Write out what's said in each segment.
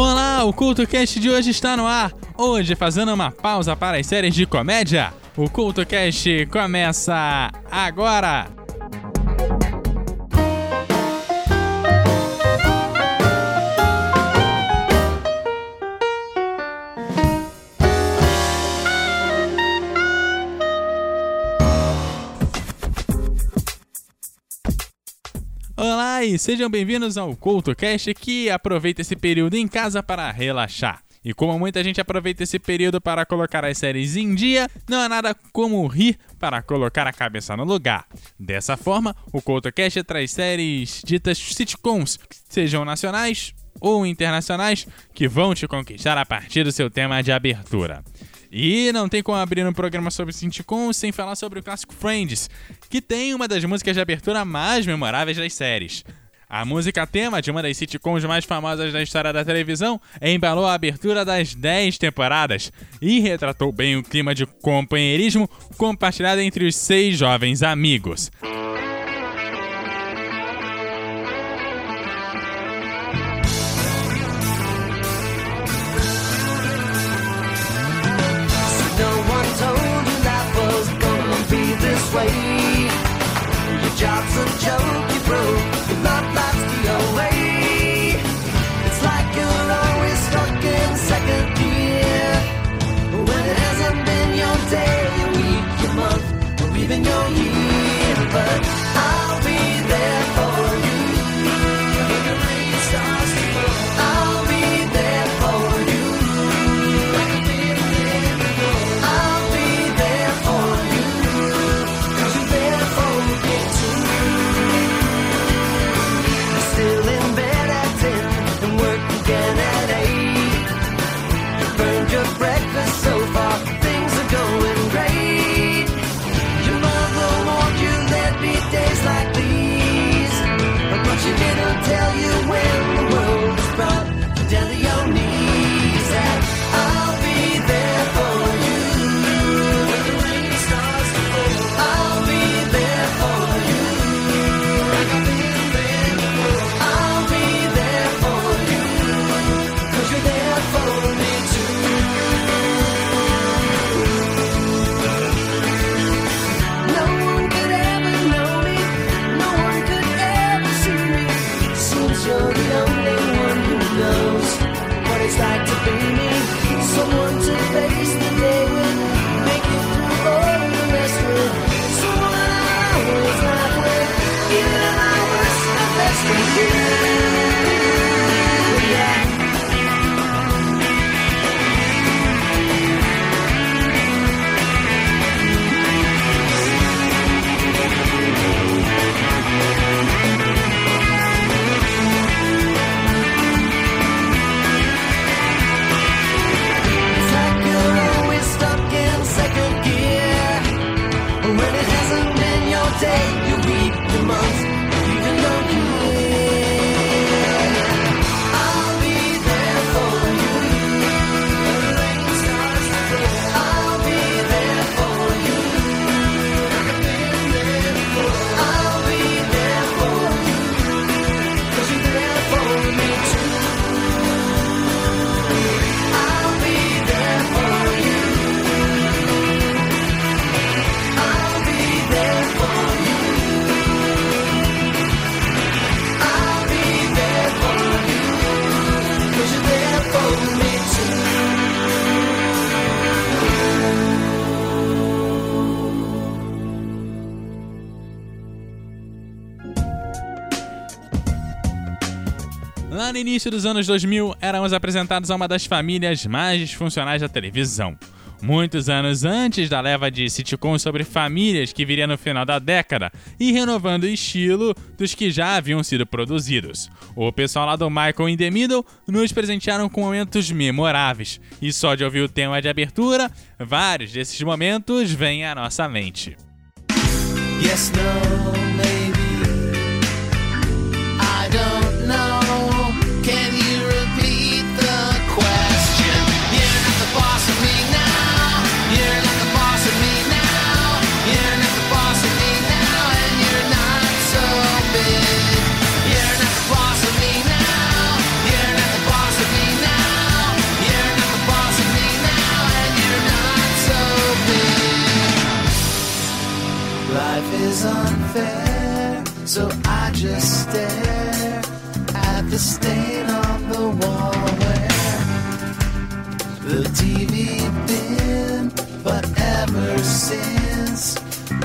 Olá, o CultoCast de hoje está no ar. Hoje, fazendo uma pausa para as séries de comédia, o CultoCast começa agora. E sejam bem-vindos ao CultoCast que aproveita esse período em casa para relaxar. E como muita gente aproveita esse período para colocar as séries em dia, não há nada como rir para colocar a cabeça no lugar. Dessa forma, o CultoCast traz séries ditas sitcoms, sejam nacionais ou internacionais, que vão te conquistar a partir do seu tema de abertura. E não tem como abrir um programa sobre sitcoms sem falar sobre o clássico Friends, que tem uma das músicas de abertura mais memoráveis das séries. A música tema de uma das sitcoms mais famosas da história da televisão embalou a abertura das 10 temporadas e retratou bem o clima de companheirismo compartilhado entre os seis jovens amigos. No início dos anos 2000, éramos apresentados a uma das famílias mais disfuncionais da televisão. Muitos anos antes da leva de sitcoms sobre famílias que viria no final da década e renovando o estilo dos que já haviam sido produzidos. O pessoal lá do Michael in the Middle nos presentearam com momentos memoráveis, e só de ouvir o tema de abertura, vários desses momentos vêm à nossa mente. Yes, no,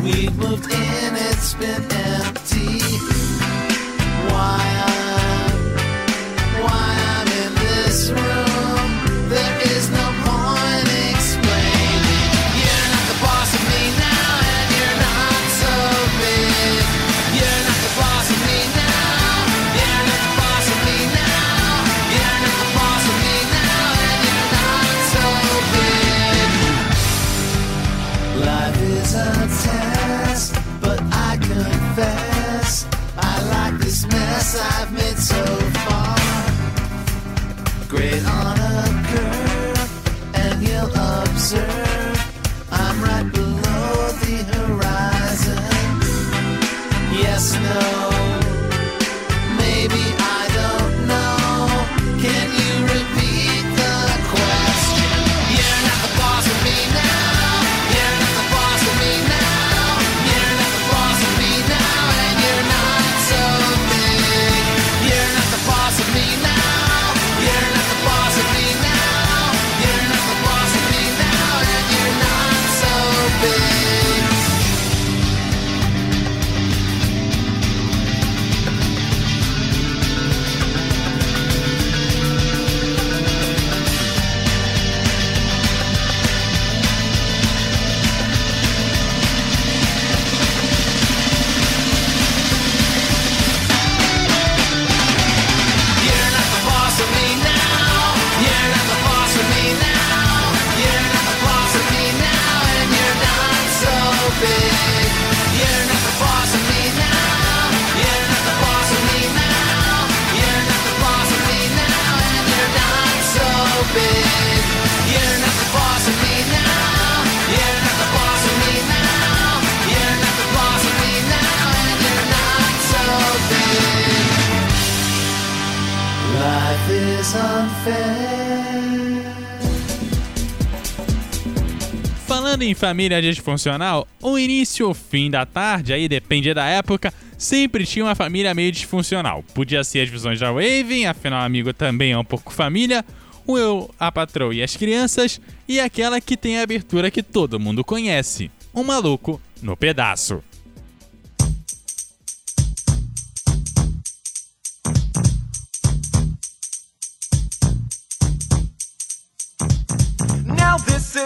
we moved in, it's been empty. Is unfair. Falando em família disfuncional, o início ou fim da tarde, aí depende da época, sempre tinha uma família meio disfuncional. Podia ser as visões da Raven, afinal amigo também é um pouco família, o eu, a patroa e as crianças, e aquela que tem a abertura que todo mundo conhece, um maluco no pedaço.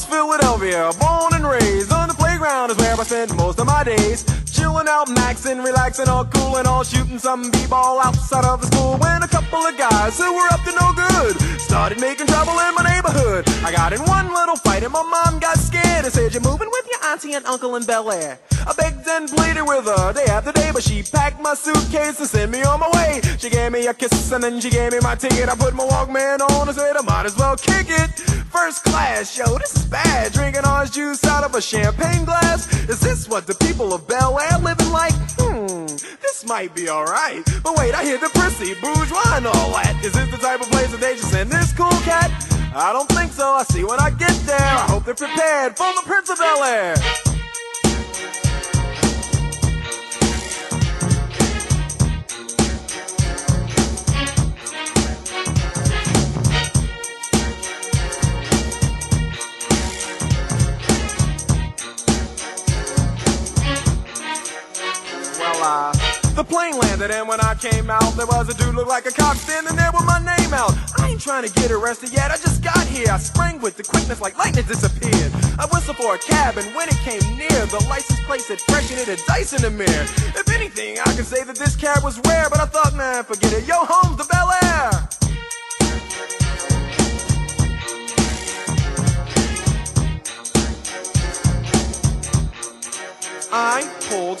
West Philadelphia, born and raised on the playground is where I spend most of my days. Chilling out, maxing, relaxing, all cool and all shooting some b-ball outside of the school. When a couple of guys who were up to no good started making trouble in my neighborhood. I got in one little fight and my mom got scared and said, "You're moving with your auntie and uncle in Bel Air." I begged and pleaded with her day after day, but she packed my suitcase and sent me on my way. She gave me a kiss and then she gave me my ticket. I put my Walkman on and said I might as well kick it. First class, yo, this is bad. Drinking orange juice out of a champagne glass. Is this what the people of Bel Air living like? Hmm, this might be alright. But wait, I hear the prissy, bourgeois and all that. Is this the type of place that they just send this cool cat? I don't think so. I see when I get there. I hope they're prepared for the Prince of Bel Air. Well, uh, the plane landed, and when I came out, there was a dude look like a cop standing there with my name out. I ain't trying to get arrested yet, I just got here. I sprang with the quickness like lightning disappeared. I whistled for a cab, and when it came near, the license plate said fresh and it had dice in the mirror. If anything, I can say that this cab was rare, but I thought, man, forget it. Yo, home's the Bel Air. I pulled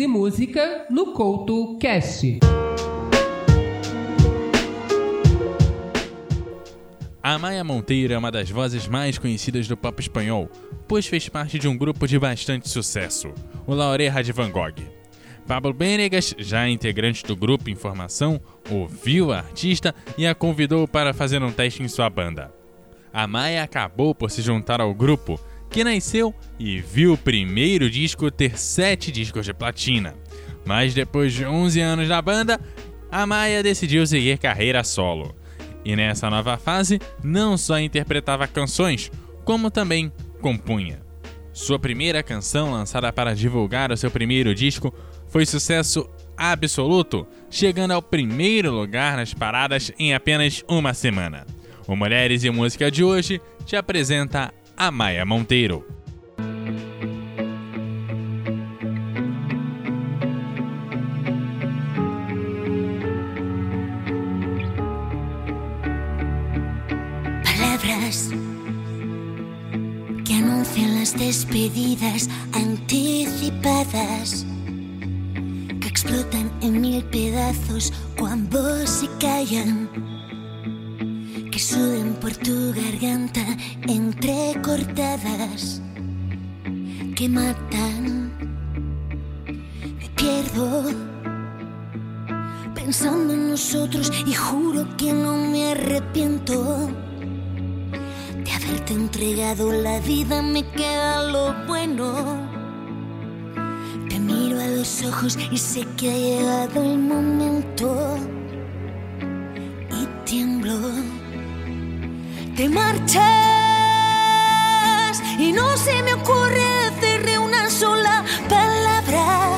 E Música no Couto Cast. A Maia Monteiro é uma das vozes mais conhecidas do pop espanhol, pois fez parte de um grupo de bastante sucesso, o La Oreja de Van Gogh. Pablo Benegas, já integrante do grupo em formação, ouviu a artista e a convidou para fazer um teste em sua banda. A Maia acabou por se juntar ao grupo, que nasceu e viu o primeiro disco ter sete discos de platina. Mas depois de 11 anos da banda, a Maia decidiu seguir carreira solo. E nessa nova fase, não só interpretava canções, como também compunha. Sua primeira canção lançada para divulgar o seu primeiro disco foi sucesso absoluto, chegando ao primeiro lugar nas paradas em apenas uma semana. O Mulheres e Música de hoje te apresenta a Maia Monteiro. Palabras que anuncian las despedidas anticipadas, que explotan en mil pedazos cuando se callan, suben por tu garganta entrecortadas, que matan. Me pierdo pensando en nosotros y juro que no me arrepiento de haberte entregado la vida. Me queda lo bueno. Te miro a los ojos y sé que ha llegado el momento Te marchas y no se me ocurre decirle una sola palabra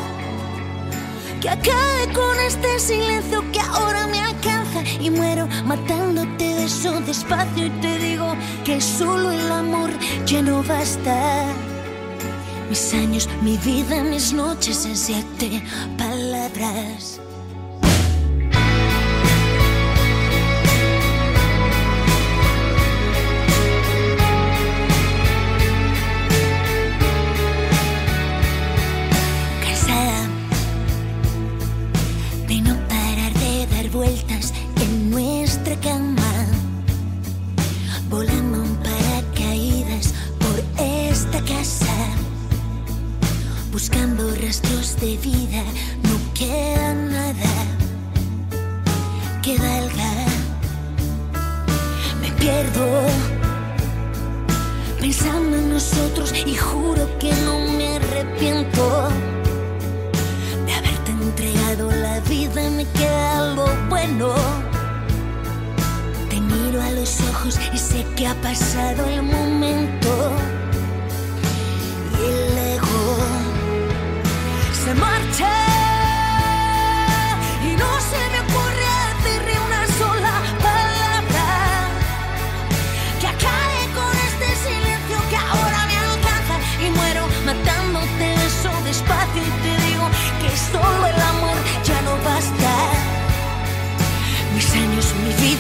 que acabe con este silencio que ahora me alcanza y muero matándote beso despacio y te digo que solo el amor ya no basta. Mis años, mi vida, mis noches en siete palabras. Pierdo pensando en nosotros y juro que no me arrepiento de haberte entregado la vida me queda lo bueno. Te miro a los ojos y sé que ha pasado el momento. Y el ego se marcha.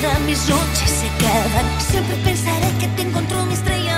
Vida, mis noches se quedan. Siempre pensaré que te encontró mi estrella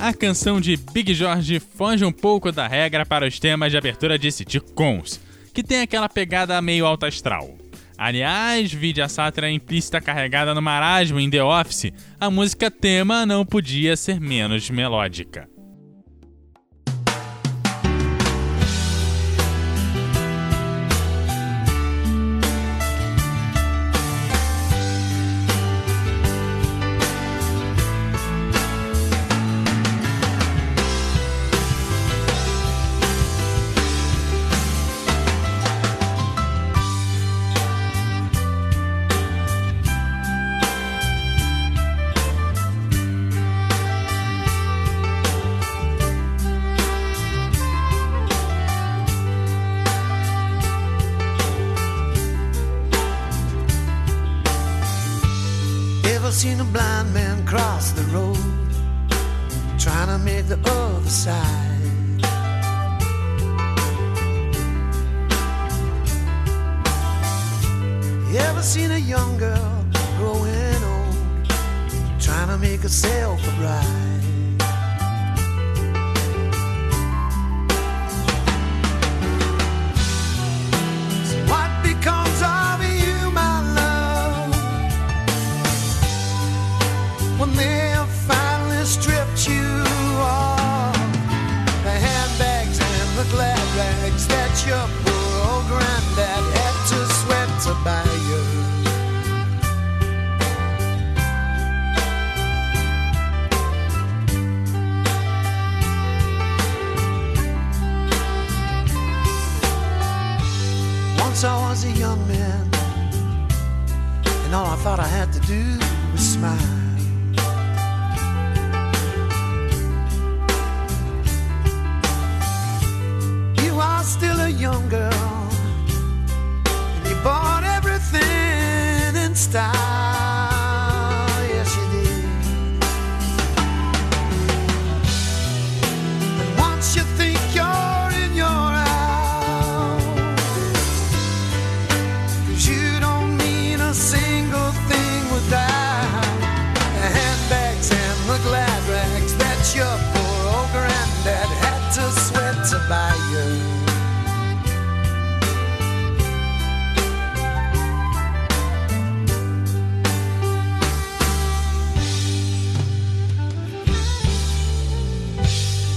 A canção de Big George foge um pouco da regra para os temas de abertura de sitcoms, que tem aquela pegada meio alta astral. Aliás, vide a sátira implícita carregada no marasmo em The Office, a música tema não podia ser menos melódica. poner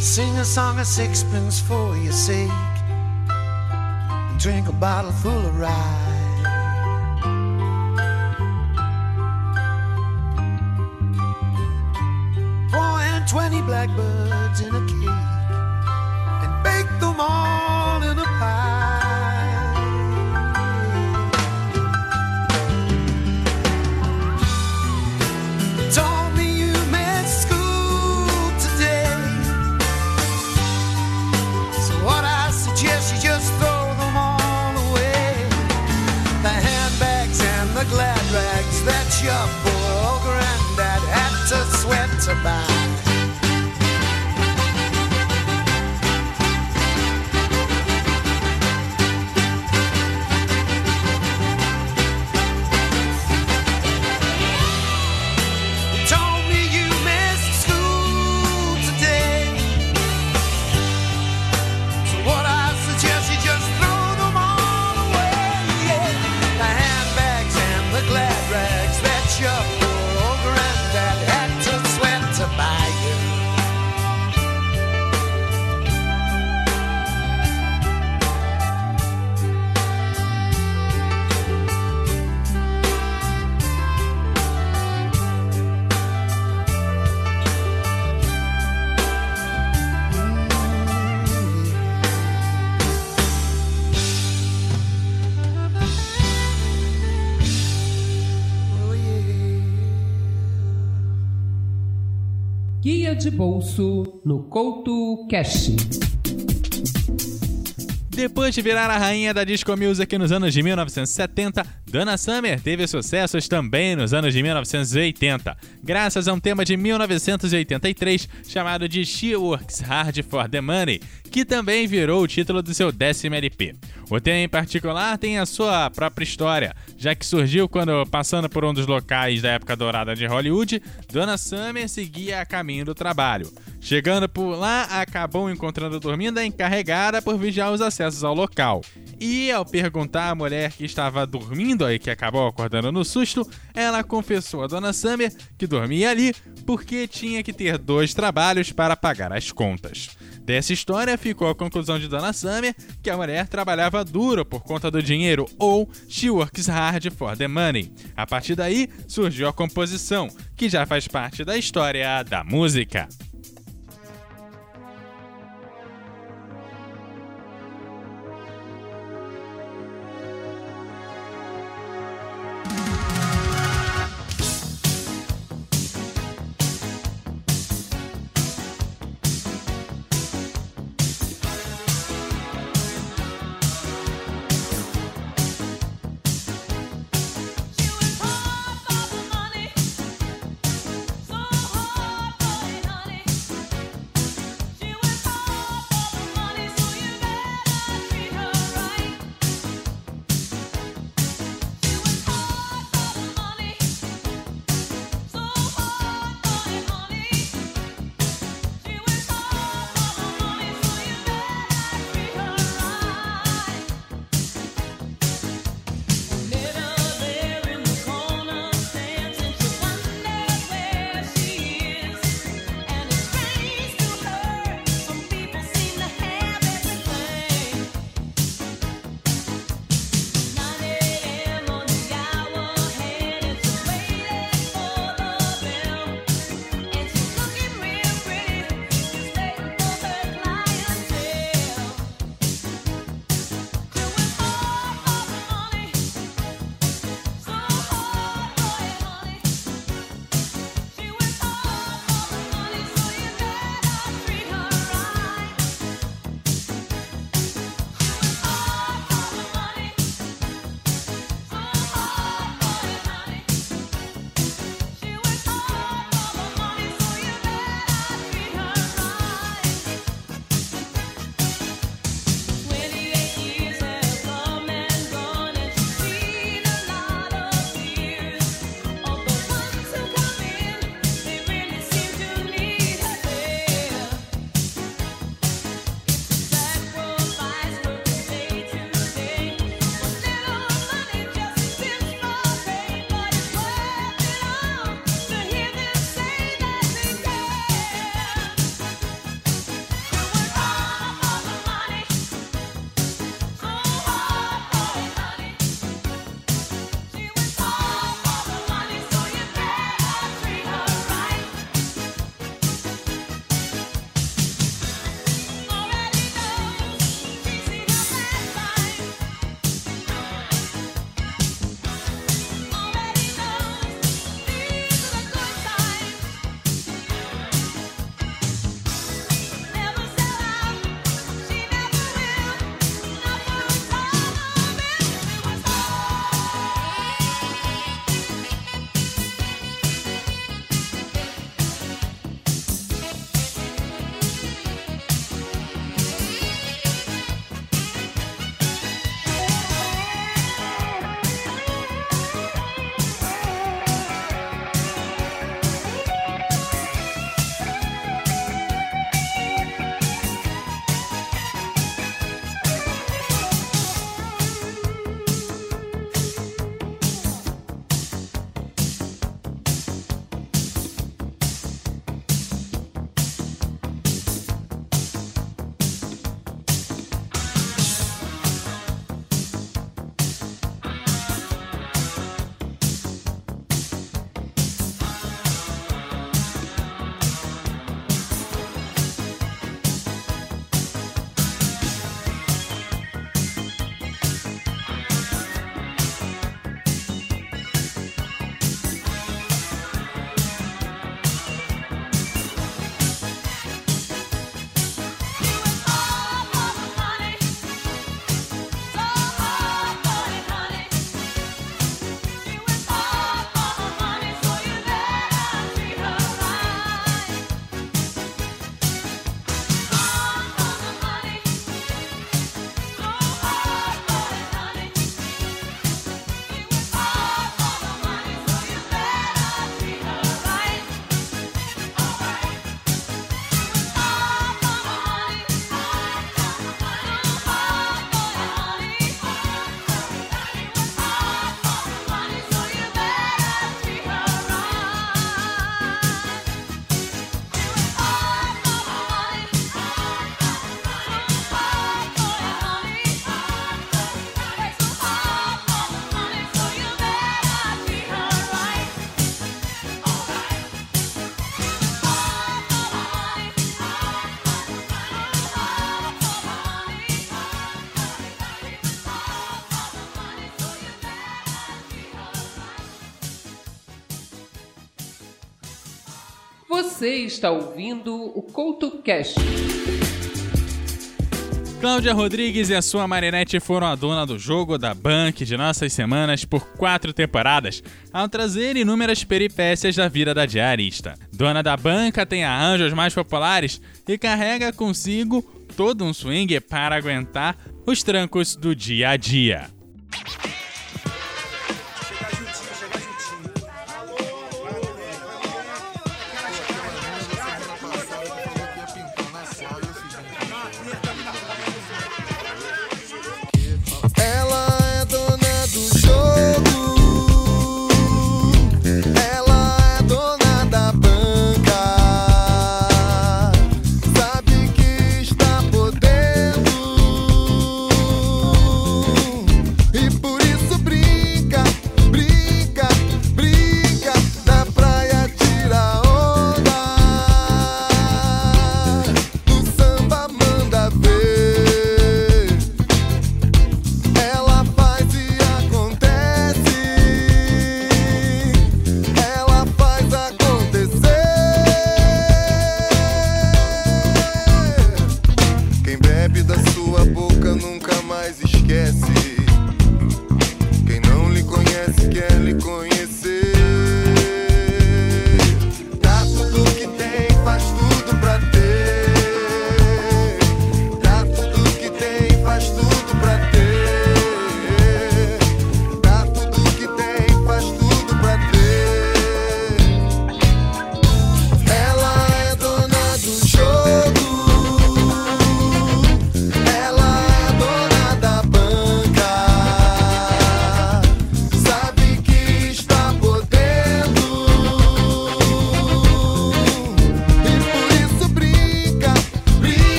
Sing a song of sixpence for your sake. Drink a bottle full of rye. Four and twenty blackbirds in a cage. Guia de bolso no Couto Cash. Depois de virar a rainha da disco music nos anos de 1970, Donna Summer teve sucessos também nos anos de 1980, graças a um tema de 1983 chamado de She Works Hard for the Money, que também virou o título do seu décimo LP. O tema em particular tem a sua própria história, já que surgiu quando, passando por um dos locais da época dourada de Hollywood, Donna Summer seguia a caminho do trabalho. Chegando por lá, acabou encontrando dormindo a encarregada por vigiar os acessos ao local. E ao perguntar à mulher que estava dormindo e que acabou acordando no susto, ela confessou a Dona Summer que dormia ali porque tinha que ter dois trabalhos para pagar as contas. Dessa história ficou a conclusão de Dona Summer que a mulher trabalhava duro por conta do dinheiro ou she works hard for the money. A partir daí surgiu a composição, que já faz parte da história da música. Você está ouvindo o CoutoCast. Cláudia Rodrigues e a sua Marinette foram a dona do jogo da Bank de nossas semanas por quatro temporadas, ao trazer inúmeras peripécias da vida da diarista. Dona da banca tem arranjos mais populares e carrega consigo todo um swing para aguentar os trancos do dia a dia.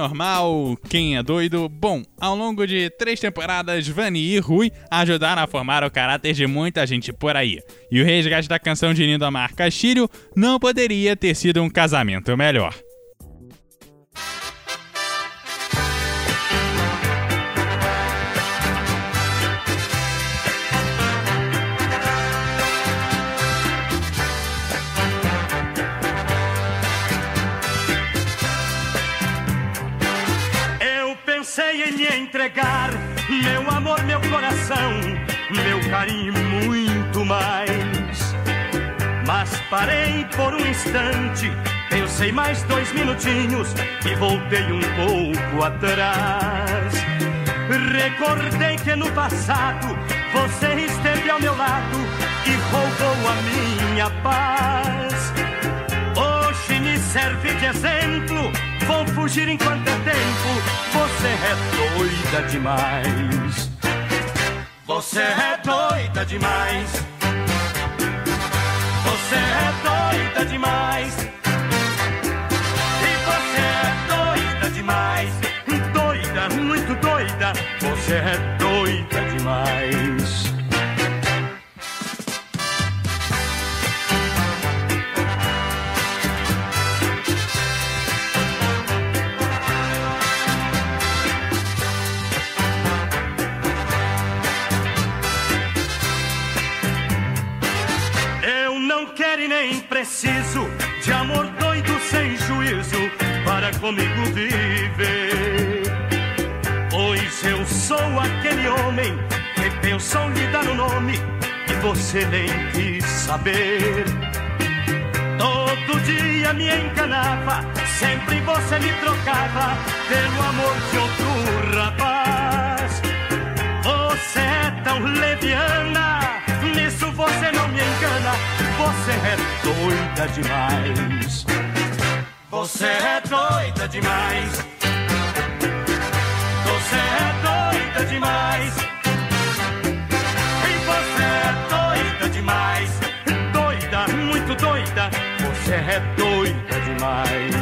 Normal, quem é doido? Bom, ao longo de três temporadas, Vani e Rui ajudaram a formar o caráter de muita gente por aí. E o resgate da canção de Lindomar Castilho não poderia ter sido um casamento melhor. Pensei em me entregar, meu amor, meu coração, meu carinho e muito mais. Mas parei por um instante, pensei mais dois minutinhos e voltei um pouco atrás. Recordei que no passado você esteve ao meu lado e roubou a minha paz. Hoje me serve de exemplo. Vou fugir enquanto é tempo. Você é doida demais. Você é doida demais. Você é doida demais. Preciso de amor doido sem juízo para comigo viver. Pois eu sou aquele homem que pensou lhe dar um nome e você nem quis saber. Todo dia me enganava, sempre você me trocava pelo amor de outro rapaz. Você é tão leviana, nisso você não me engana. Você é doida demais. Você é doida demais. Você é doida demais. E você é doida demais. Doida, muito doida. Você é doida demais.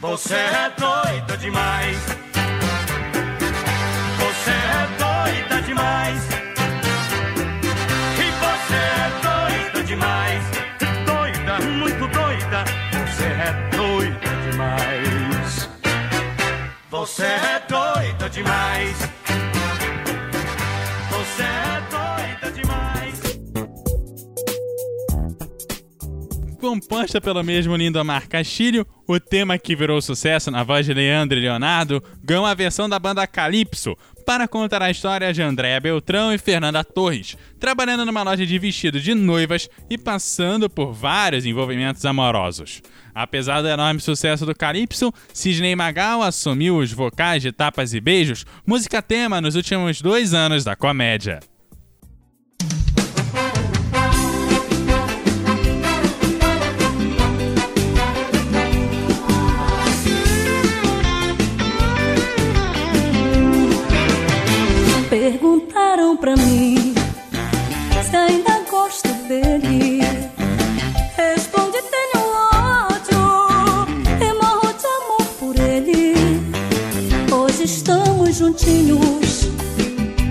Você é doida demais. Você é doida demais. Você é doida demais. Composta pelo mesmo Lindomar Castilho, o tema que virou sucesso na voz de Leandro e Leonardo ganhou a versão da banda Calypso para contar a história de Andréa Beltrão e Fernanda Torres, trabalhando numa loja de vestidos de noivas e passando por vários envolvimentos amorosos. Apesar do enorme sucesso do Calypso, Sidney Magal assumiu os vocais de Tapas e Beijos, música tema nos últimos dois anos da comédia.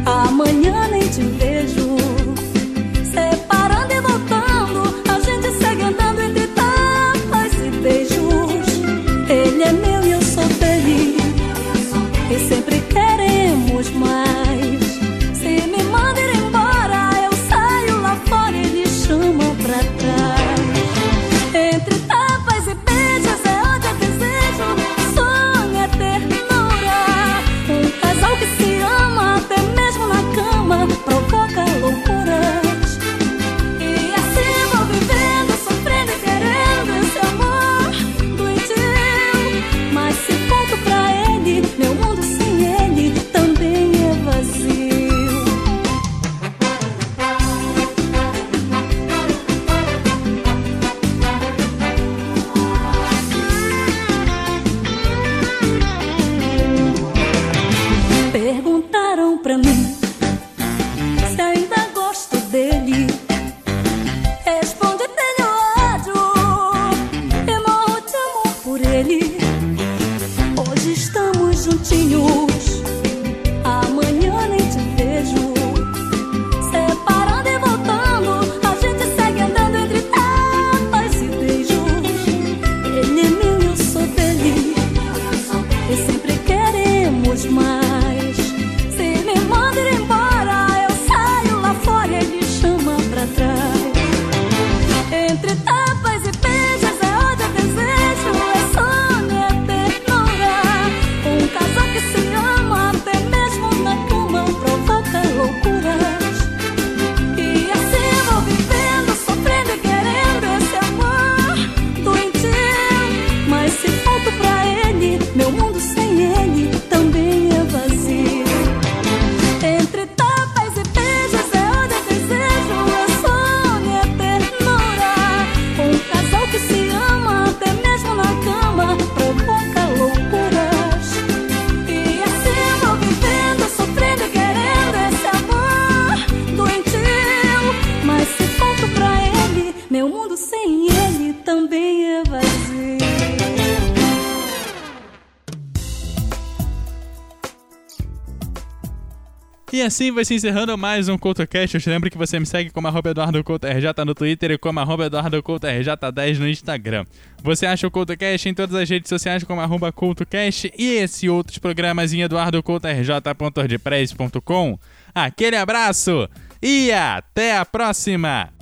Amanhã nem te vejo. Assim vai se encerrando mais um CoutoCast. Eu te lembro que você me segue como arroba Eduardo Couto RJ no Twitter e como arroba Eduardo Couto RJ10 no Instagram. Você acha o CoutoCast em todas as redes sociais como arroba CoutoCast e esse outros programas em eduardocoutorj.wordpress.com. Aquele abraço e até a próxima!